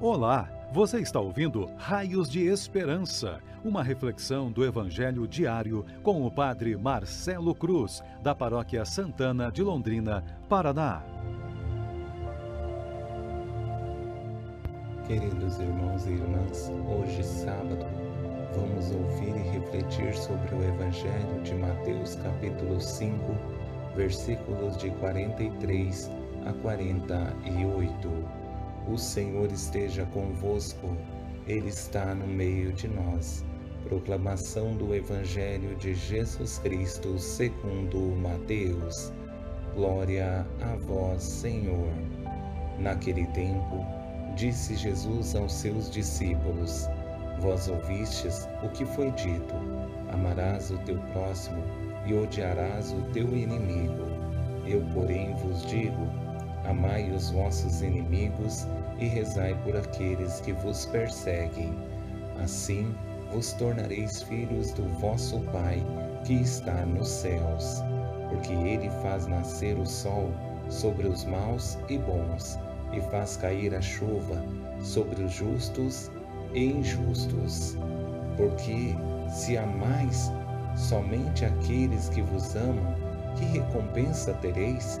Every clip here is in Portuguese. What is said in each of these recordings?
Olá, você está ouvindo Raios de Esperança, uma reflexão do Evangelho diário com o Padre Marcelo Cruz, da Paróquia Santana de Londrina, Paraná. Queridos irmãos e irmãs, hoje sábado, vamos ouvir e refletir sobre o Evangelho de Mateus, capítulo 5, versículos de 43 a 48. O Senhor esteja convosco, Ele está no meio de nós. Proclamação do Evangelho de Jesus Cristo segundo Mateus. Glória a vós, Senhor. Naquele tempo, disse Jesus aos seus discípulos: Vós ouvistes o que foi dito: Amarás o teu próximo e odiarás o teu inimigo. Eu, porém, vos digo: Amai os vossos inimigos e rezai por aqueles que vos perseguem. Assim vos tornareis filhos do vosso Pai que está nos céus, porque ele faz nascer o sol sobre os maus e bons, e faz cair a chuva sobre os justos e injustos. Porque se amais somente aqueles que vos amam, que recompensa tereis?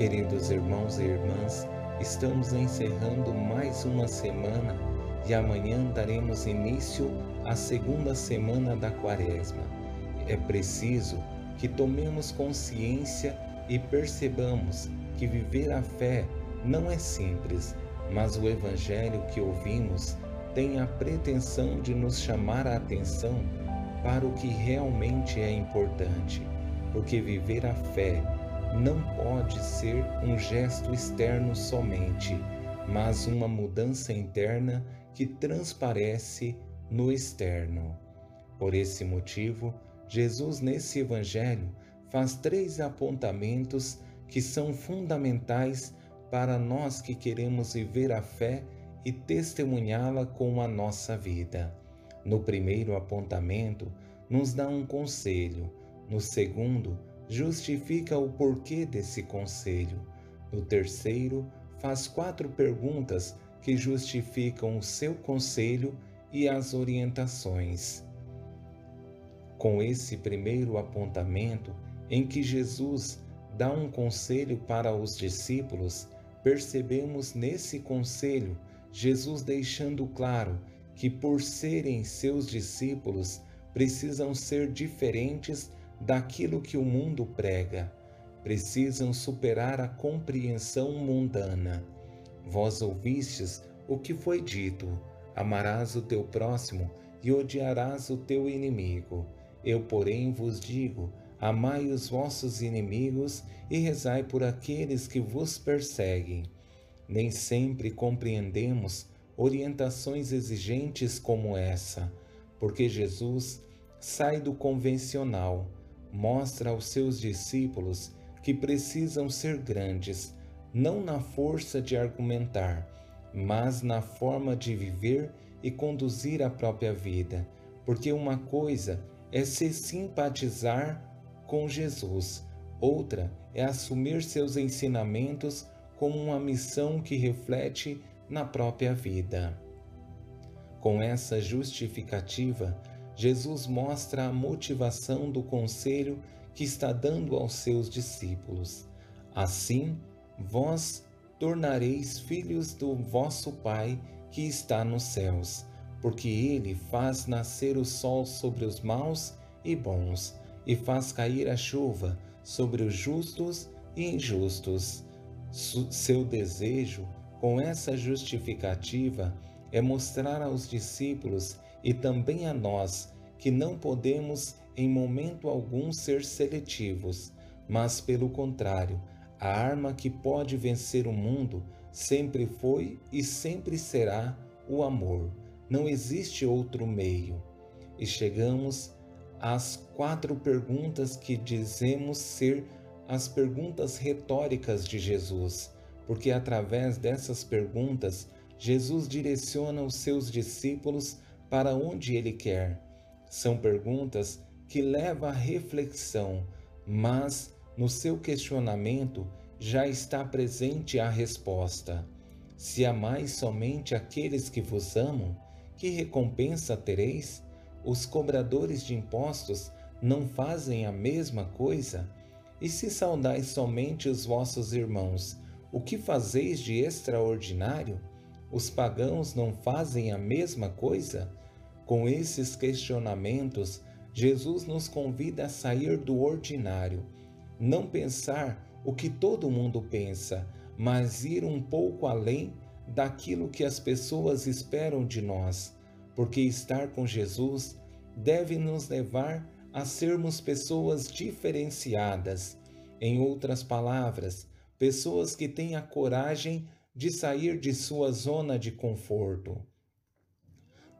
Queridos irmãos e irmãs, Estamos encerrando mais uma semana e amanhã daremos início à segunda semana da Quaresma. É preciso que tomemos consciência e percebamos que viver a fé não é simples, mas o Evangelho que ouvimos tem a pretensão de nos chamar a atenção para o que realmente é importante, porque viver a fé não pode ser um gesto externo somente, mas uma mudança interna que transparece no externo. Por esse motivo, Jesus, nesse Evangelho, faz três apontamentos que são fundamentais para nós que queremos viver a fé e testemunhá-la com a nossa vida. No primeiro apontamento, nos dá um conselho, no segundo, justifica o porquê desse conselho. No terceiro, faz quatro perguntas que justificam o seu conselho e as orientações. Com esse primeiro apontamento, em que Jesus dá um conselho para os discípulos, percebemos nesse conselho Jesus deixando claro que, por serem seus discípulos, precisam ser diferentes daquilo que o mundo prega, precisam superar a compreensão mundana. Vós ouvistes o que foi dito: amarás o teu próximo e odiarás o teu inimigo. Eu, porém, vos digo: amai os vossos inimigos e rezai por aqueles que vos perseguem. Nem sempre compreendemos orientações exigentes como essa, porque Jesus sai do convencional mostra aos seus discípulos que precisam ser grandes, não na força de argumentar, mas na forma de viver e conduzir a própria vida, porque uma coisa é se simpatizar com Jesus, outra é assumir seus ensinamentos como uma missão que reflete na própria vida. Com essa justificativa, Jesus mostra a motivação do conselho que está dando aos seus discípulos. Assim, vós tornareis filhos do vosso Pai que está nos céus, porque ele faz nascer o sol sobre os maus e bons, e faz cair a chuva sobre os justos e injustos. Seu desejo, com essa justificativa, é mostrar aos discípulos e também a nós que não podemos em momento algum ser seletivos, mas pelo contrário, a arma que pode vencer o mundo sempre foi e sempre será o amor. Não existe outro meio. E chegamos às quatro perguntas que dizemos ser as perguntas retóricas de Jesus, porque através dessas perguntas, Jesus direciona os seus discípulos para onde ele quer. São perguntas que levam à reflexão, mas no seu questionamento já está presente a resposta. Se amais somente aqueles que vos amam, que recompensa tereis? Os cobradores de impostos não fazem a mesma coisa? E se saudais somente os vossos irmãos, o que fazeis de extraordinário? Os pagãos não fazem a mesma coisa? Com esses questionamentos, Jesus nos convida a sair do ordinário, não pensar o que todo mundo pensa, mas ir um pouco além daquilo que as pessoas esperam de nós, porque estar com Jesus deve nos levar a sermos pessoas diferenciadas. Em outras palavras, pessoas que têm a coragem de sair de sua zona de conforto.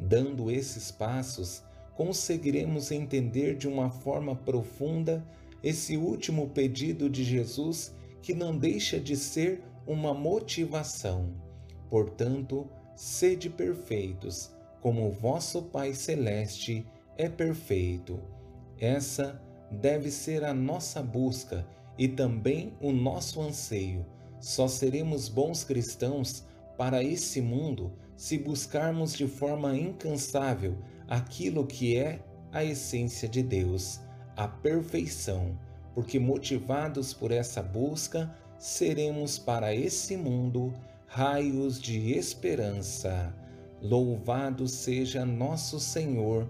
Dando esses passos, conseguiremos entender de uma forma profunda esse último pedido de Jesus que não deixa de ser uma motivação. Portanto, sede perfeitos, como o vosso Pai Celeste é perfeito. Essa deve ser a nossa busca e também o nosso anseio. Só seremos bons cristãos para esse mundo se buscarmos de forma incansável aquilo que é a essência de Deus, a perfeição, porque motivados por essa busca, seremos para esse mundo raios de esperança. Louvado seja nosso Senhor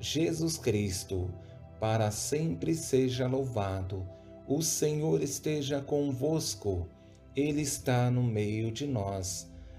Jesus Cristo, para sempre seja louvado. O Senhor esteja convosco, Ele está no meio de nós.